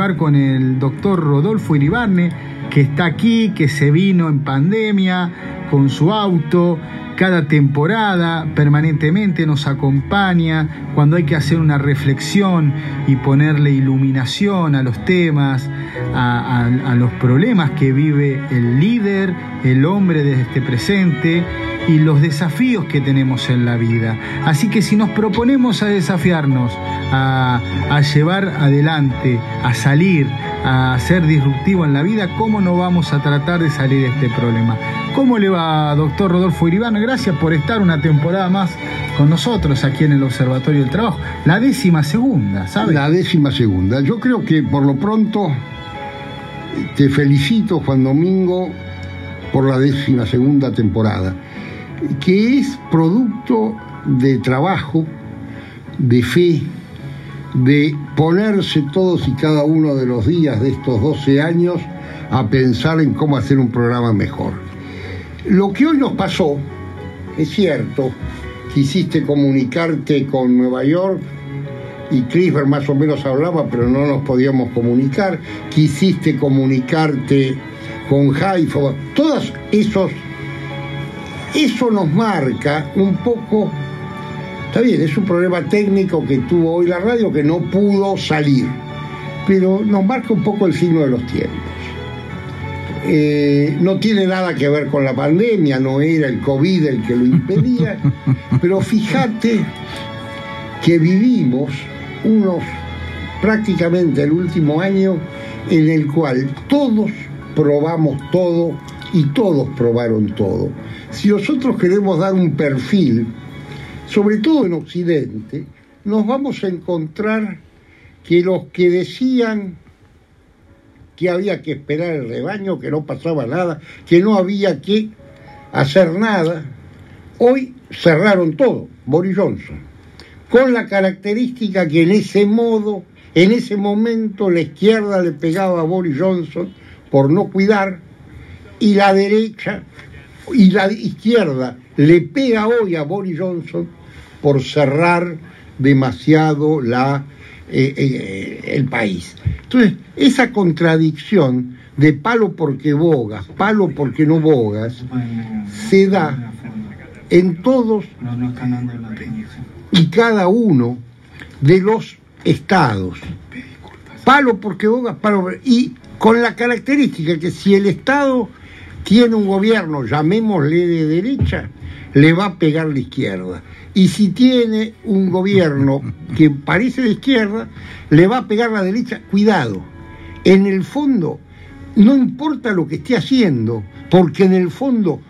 con el doctor Rodolfo Iribarne, que está aquí, que se vino en pandemia con su auto, cada temporada permanentemente nos acompaña cuando hay que hacer una reflexión y ponerle iluminación a los temas, a, los problemas que vive el líder, el hombre de este presente y los desafíos que tenemos en la vida. Así que si nos proponemos a desafiarnos, a, llevar adelante, a salir, a ser disruptivo en la vida, ¿cómo no vamos a tratar de salir de este problema? ¿Cómo le va, doctor Rodolfo Iribano? Gracias por estar una temporada más con nosotros aquí en el Observatorio del Trabajo. La décima segunda, ¿sabes? La décima segunda. Yo creo que por lo pronto te felicito, Juan Domingo, por la décima segunda temporada, que es producto de trabajo, de fe, de ponerse todos y cada uno de los días de estos 12 años a pensar en cómo hacer un programa mejor. Lo que hoy nos pasó, es cierto, quisiste comunicarte con Nueva York y Crisper más o menos hablaba, pero no nos podíamos comunicar. Quisiste comunicarte con Haifa, todos esos, eso nos marca un poco, está bien, es un problema técnico que tuvo hoy la radio que no pudo salir, pero nos marca un poco el signo de los tiempos. Eh, no tiene nada que ver con la pandemia, no era el COVID el que lo impedía, pero fíjate que vivimos unos prácticamente el último año en el cual todos probamos todo y todos probaron todo. Si nosotros queremos dar un perfil, sobre todo en Occidente, nos vamos a encontrar que los que decían que había que esperar el rebaño, que no pasaba nada, que no había que hacer nada. Hoy cerraron todo, Boris Johnson, con la característica que en ese modo, en ese momento la izquierda le pegaba a Boris Johnson por no cuidar y la derecha y la izquierda le pega hoy a Boris Johnson por cerrar demasiado la eh, eh, el país. Entonces, esa contradicción de palo porque bogas, palo porque no bogas, se da en todos y cada uno de los estados. Palo porque bogas, palo y con la característica que si el estado tiene un gobierno, llamémosle de derecha, le va a pegar la izquierda. Y si tiene un gobierno que parece de izquierda, le va a pegar la derecha. Cuidado, en el fondo, no importa lo que esté haciendo, porque en el fondo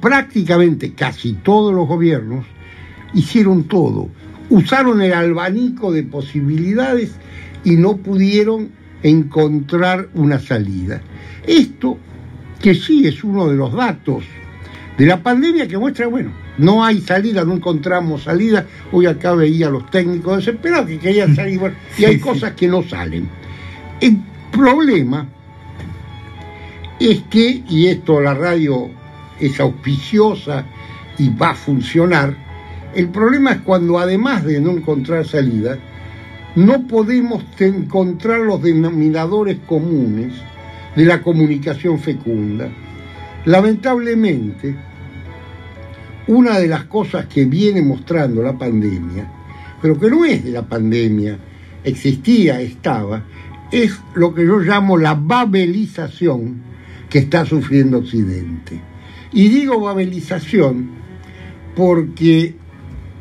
prácticamente casi todos los gobiernos hicieron todo. Usaron el albanico de posibilidades y no pudieron encontrar una salida. Esto, que sí es uno de los datos de la pandemia que muestra, bueno, no hay salida, no encontramos salida. Hoy acá veía a los técnicos desesperados que querían salir, y hay cosas que no salen. El problema es que, y esto la radio es auspiciosa y va a funcionar, el problema es cuando además de no encontrar salida, no podemos encontrar los denominadores comunes de la comunicación fecunda. Lamentablemente, una de las cosas que viene mostrando la pandemia, pero que no es de la pandemia, existía, estaba, es lo que yo llamo la babelización que está sufriendo Occidente. Y digo babelización porque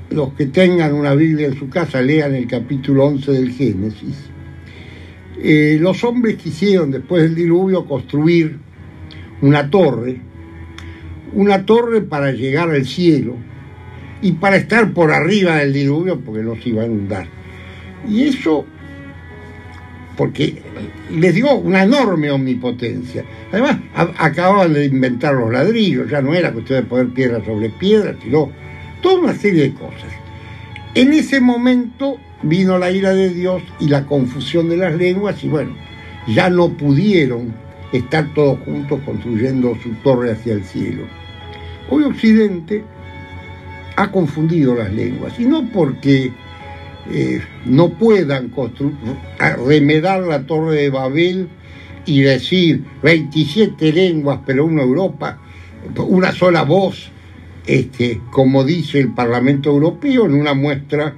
los que tengan una Biblia en su casa lean el capítulo 11 del Génesis. Eh, los hombres quisieron, después del diluvio, construir una torre una torre para llegar al cielo y para estar por arriba del diluvio porque no se iba a inundar. Y eso porque les dio una enorme omnipotencia. Además, acababan de inventar los ladrillos, ya no era cuestión de poner piedra sobre piedra, sino toda una serie de cosas. En ese momento vino la ira de Dios y la confusión de las lenguas y bueno, ya no pudieron estar todos juntos construyendo su torre hacia el cielo. Hoy Occidente ha confundido las lenguas, y no porque eh, no puedan remedar la torre de Babel y decir 27 lenguas pero una Europa, una sola voz, este, como dice el Parlamento Europeo en una muestra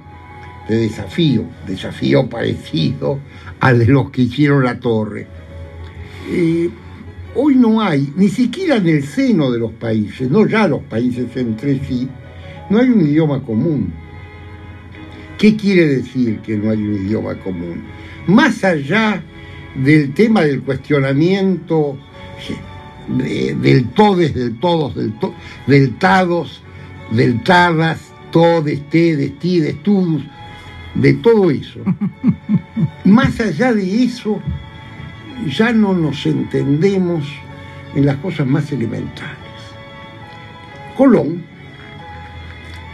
de desafío, desafío parecido al de los que hicieron la torre. Eh, hoy no hay, ni siquiera en el seno de los países, no ya los países entre sí, no hay un idioma común. ¿Qué quiere decir que no hay un idioma común? Más allá del tema del cuestionamiento del todes, del todos, del, del tados, del tadas, todes, tedes, tides, tudus, de todo eso. Más allá de eso, ya no nos entendemos en las cosas más elementales. Colón,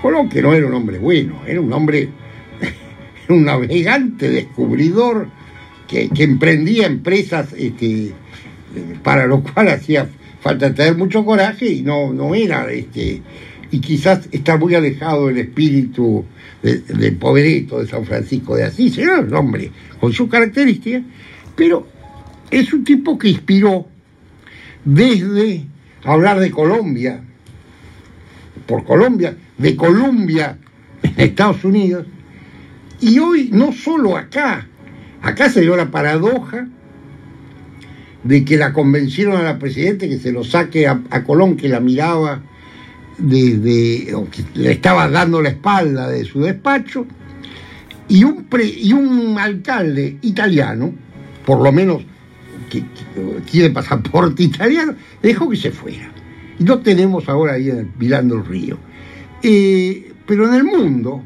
Colón que no era un hombre bueno, era un hombre, un navegante, descubridor, que, emprendía empresas este, para lo cual hacía falta tener mucho coraje y no, no era, este, y quizás está muy alejado del espíritu del pobreto de San Francisco de Asís, era un hombre con sus características, pero es un tipo que inspiró desde hablar de Colombia, por Colombia, de Colombia en Estados Unidos, y hoy no solo acá, acá se dio la paradoja de que la convencieron a la presidenta que se lo saque a, Colón, que la miraba o que le estaba dando la espalda de su despacho, y un, y un alcalde italiano, por lo menos que, tiene pasaporte italiano, dejó que se fuera. Y no tenemos ahora ahí mirando el río. Eh, pero en el mundo,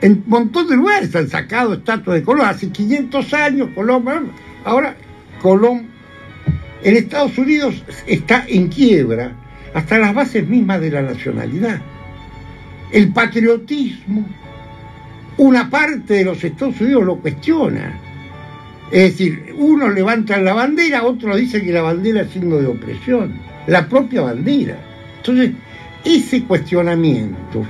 en un montón de lugares han sacado estatuas de Colón. Hace 500 años Colón, ahora Colón en Estados Unidos está en quiebra hasta las bases mismas de la nacionalidad. El patriotismo, una parte de los Estados Unidos lo cuestiona. Es decir, unos levantan la bandera, otros dicen que la bandera es signo de opresión, la propia bandera. Entonces, ese cuestionamiento,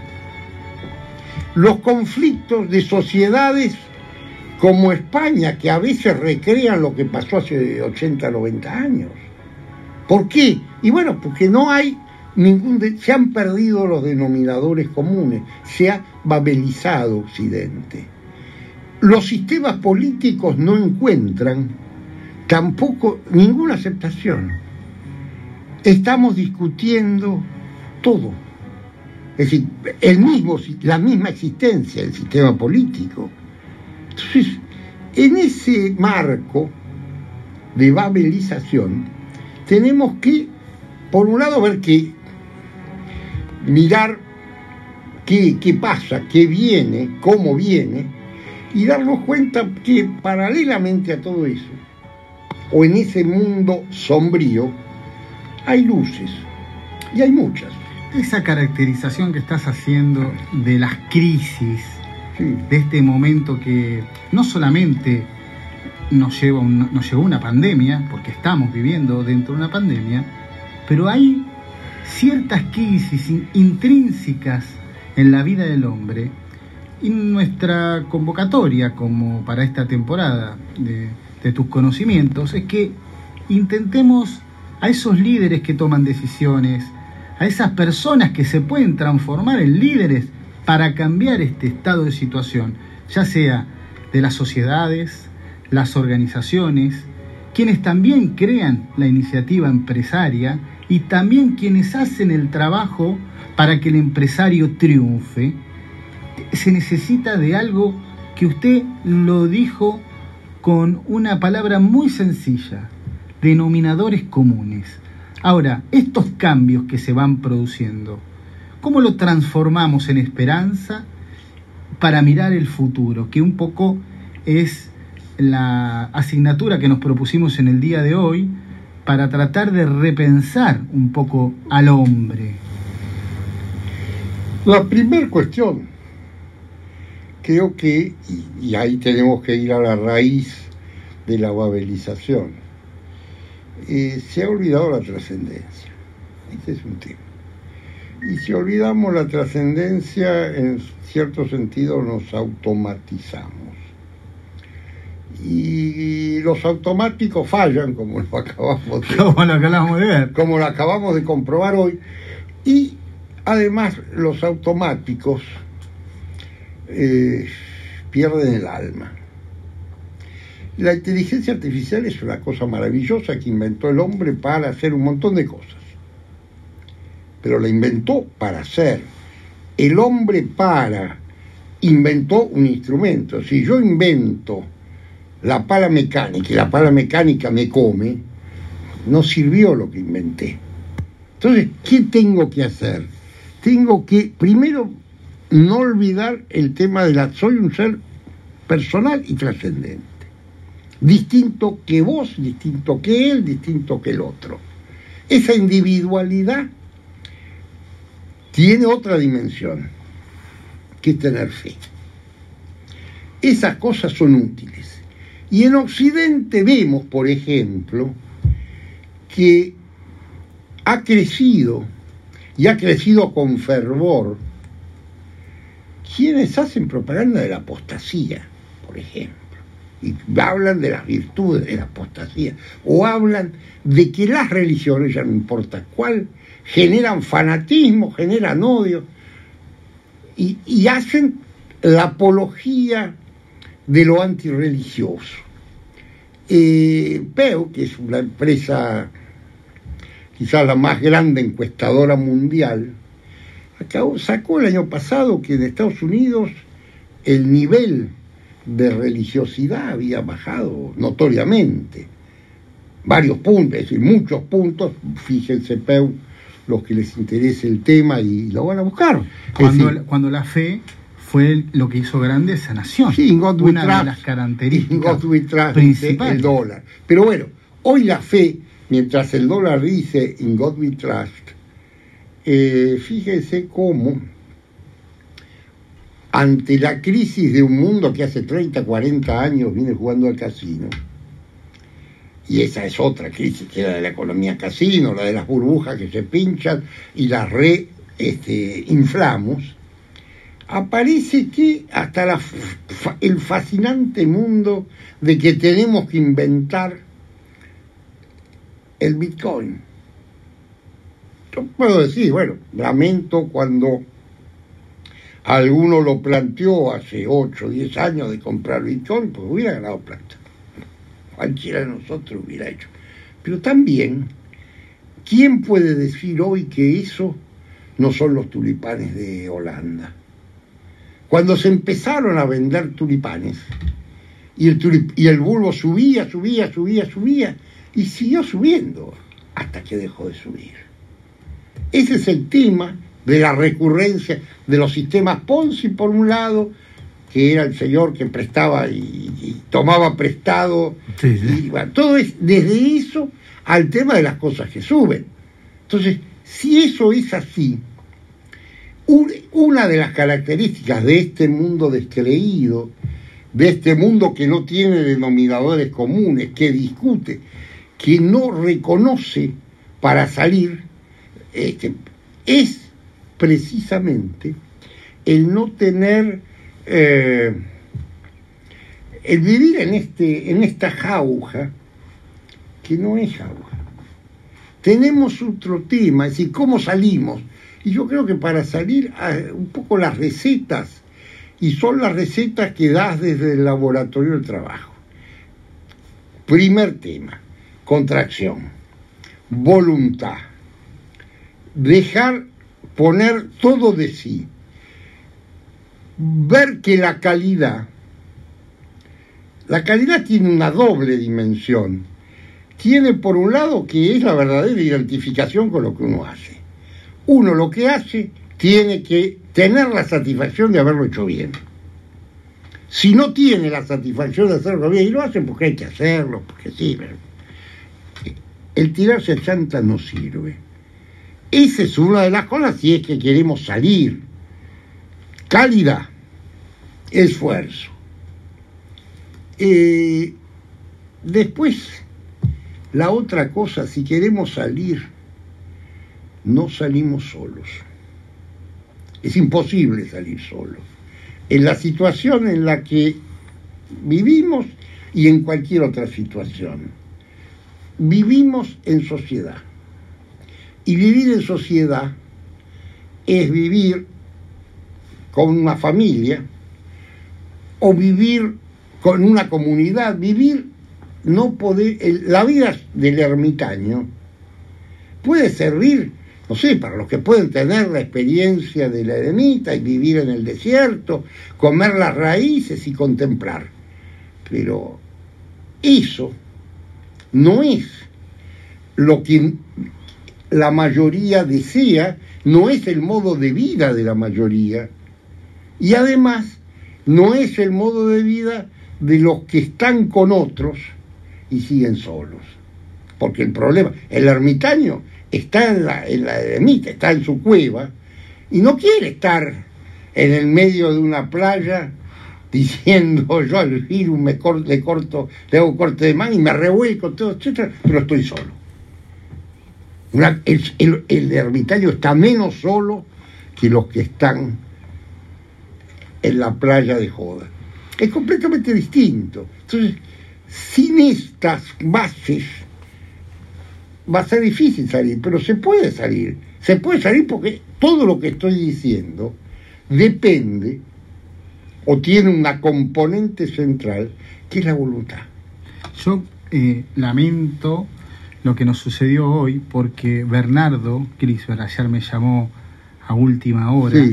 los conflictos de sociedades como España, que a veces recrean lo que pasó hace 80, 90 años. ¿Por qué? Y bueno, porque no hay ningún... se han perdido los denominadores comunes, se ha babelizado Occidente los sistemas políticos no encuentran tampoco ninguna aceptación. Estamos discutiendo todo. Es decir, el mismo, la misma existencia del sistema político. Entonces, en ese marco de babelización, tenemos que, por un lado, ver qué, mirar qué, qué pasa, qué viene, cómo viene, y darnos cuenta que paralelamente a todo eso, o en ese mundo sombrío, hay luces, y hay muchas. Esa caracterización que estás haciendo de las crisis, de este momento que no solamente nos lleva, nos llevó una pandemia, porque estamos viviendo dentro de una pandemia, pero hay ciertas crisis intrínsecas en la vida del hombre. Y nuestra convocatoria como para esta temporada de, tus conocimientos es que intentemos a esos líderes que toman decisiones, a esas personas que se pueden transformar en líderes para cambiar este estado de situación, ya sea de las sociedades, las organizaciones, quienes también crean la iniciativa empresaria y también quienes hacen el trabajo para que el empresario triunfe se necesita de algo que usted lo dijo con una palabra muy sencilla, denominadores comunes. Ahora, estos cambios que se van produciendo, ¿cómo lo transformamos en esperanza para mirar el futuro? Que un poco es la asignatura que nos propusimos en el día de hoy para tratar de repensar un poco al hombre. La primera cuestión creo que, y, ahí tenemos que ir a la raíz de la babelización, eh, se ha olvidado la trascendencia. Este es un tema. Y si olvidamos la trascendencia, en cierto sentido nos automatizamos. Y los automáticos fallan, como lo acabamos de, Como lo acabamos de ver. como lo acabamos de comprobar hoy. Y además los automáticos eh, pierden el alma. La inteligencia artificial es una cosa maravillosa que inventó el hombre para hacer un montón de cosas. Pero la inventó para hacer. El hombre para inventó un instrumento. Si yo invento la pala mecánica y la pala mecánica me come, no sirvió lo que inventé. Entonces, ¿qué tengo que hacer? Tengo que, primero, no olvidar el tema de la... Soy un ser personal y trascendente. Distinto que vos, distinto que él, distinto que el otro. Esa individualidad tiene otra dimensión, que es tener fe. Esas cosas son útiles. Y en Occidente vemos, por ejemplo, que ha crecido, y ha crecido con fervor, quienes hacen propaganda de la apostasía, por ejemplo, y hablan de las virtudes de la apostasía, o hablan de que las religiones, ya no importa cuál, generan fanatismo, generan odio, y, hacen la apología de lo antirreligioso. Eh, Peu, que es una empresa quizás la más grande encuestadora mundial, acabó- sacó el año pasado que en Estados Unidos el nivel de religiosidad había bajado notoriamente. Varios puntos, es decir, muchos puntos, fíjense, Peu, los que les interese el tema y lo van a buscar. Cuando, decir, cuando la fe fue lo que hizo grande esa nación. Sí, in God we Una de trust. las In características God we trust, principales. el dólar. Pero bueno, hoy la fe, mientras el dólar dice in God we trust, eh, fíjese cómo ante la crisis de un mundo que hace 30, 40 años viene jugando al casino, y esa es otra crisis, que es la de la economía casino, la de las burbujas que se pinchan y las re este, inflamos, aparece que hasta el fascinante mundo de que tenemos que inventar el Bitcoin. Yo puedo decir, bueno, lamento cuando alguno lo planteó hace 8 o 10 años de comprar Bitcoin, pues hubiera ganado plata. Cualquiera de nosotros hubiera hecho. Pero también, ¿quién puede decir hoy que eso no son los tulipanes de Holanda? Cuando se empezaron a vender tulipanes, y el, tulip- y el bulbo subía, subía, subía, subía, y siguió subiendo hasta que dejó de subir. Ese es el tema de la recurrencia de los sistemas Ponzi, por un lado, que era el señor que prestaba y, y tomaba prestado. Sí, sí. Y, bueno, todo es desde eso al tema de las cosas que suben. Entonces, si eso es así, una de las características de este mundo descreído, de este mundo que no tiene denominadores comunes, que discute, que no reconoce para salir, este, es precisamente el no tener, eh, el vivir en, este, en esta jauja, que no es jauja. Tenemos otro tema, es decir, cómo salimos. Y yo creo que para salir, ah, un poco las recetas, y son las recetas que das desde el laboratorio del trabajo. Primer tema, contracción, voluntad, dejar poner todo de sí, ver que la calidad, la calidad tiene una doble dimensión. Tiene por un lado que es la verdadera identificación con lo que uno hace. Uno lo que hace tiene que tener la satisfacción de haberlo hecho bien. Si no tiene la satisfacción de hacerlo bien, y lo hacen porque hay que hacerlo, porque sí, pero el tirarse a chanta no sirve. Esa es una de las cosas si es que queremos salir. Calidad, esfuerzo. Eh, después, la otra cosa, si queremos salir, no salimos solos. Es imposible salir solo. En la situación en la que vivimos y en cualquier otra situación. Vivimos en sociedad. Y vivir en sociedad es vivir con una familia o vivir con una comunidad, vivir no poder, la vida del ermitaño puede servir, no sé, para los que pueden tener la experiencia de la eremita y vivir en el desierto, comer las raíces y contemplar. Pero eso no es lo que la mayoría desea, no es el modo de vida de la mayoría. Y además, no es el modo de vida de los que están con otros y siguen solos. Porque el problema, el ermitaño está en la, en la ermita, está en su cueva, y no quiere estar en el medio de una playa diciendo yo al virus me le corto, le hago corte de mano y me revuelco, todo, etcétera, pero estoy solo. el, el, ermitaño está menos solo que los que están en la playa de joda. Es completamente distinto. Entonces, sin estas bases va a ser difícil salir, pero se puede salir. Se puede salir porque todo lo que estoy diciendo depende o tiene una componente central que es la voluntad. Yo eh, lamento lo que nos sucedió hoy porque Bernardo Crisber ayer me llamó a última hora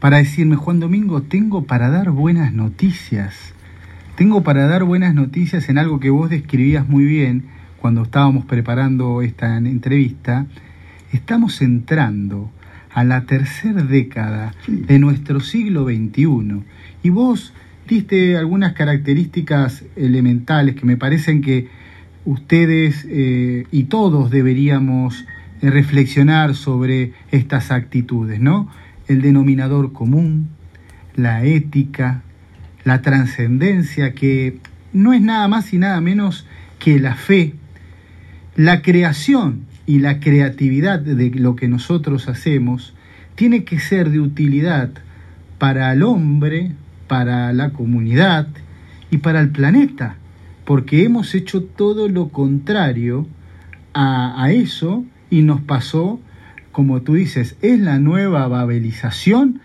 para decirme, Juan Domingo, tengo para dar buenas noticias. Tengo para dar buenas noticias en algo que vos describías muy bien cuando estábamos preparando esta entrevista. Estamos entrando a la tercera década de nuestro siglo XXI y vos diste algunas características elementales que me parecen que ustedes eh, y todos deberíamos eh, reflexionar sobre estas actitudes, ¿no? El denominador común, la ética, la trascendencia, que no es nada más y nada menos que la fe, la creación y la creatividad de lo que nosotros hacemos, tiene que ser de utilidad para el hombre, para la comunidad y para el planeta, porque hemos hecho todo lo contrario a, eso y nos pasó, como tú dices, es la nueva babelización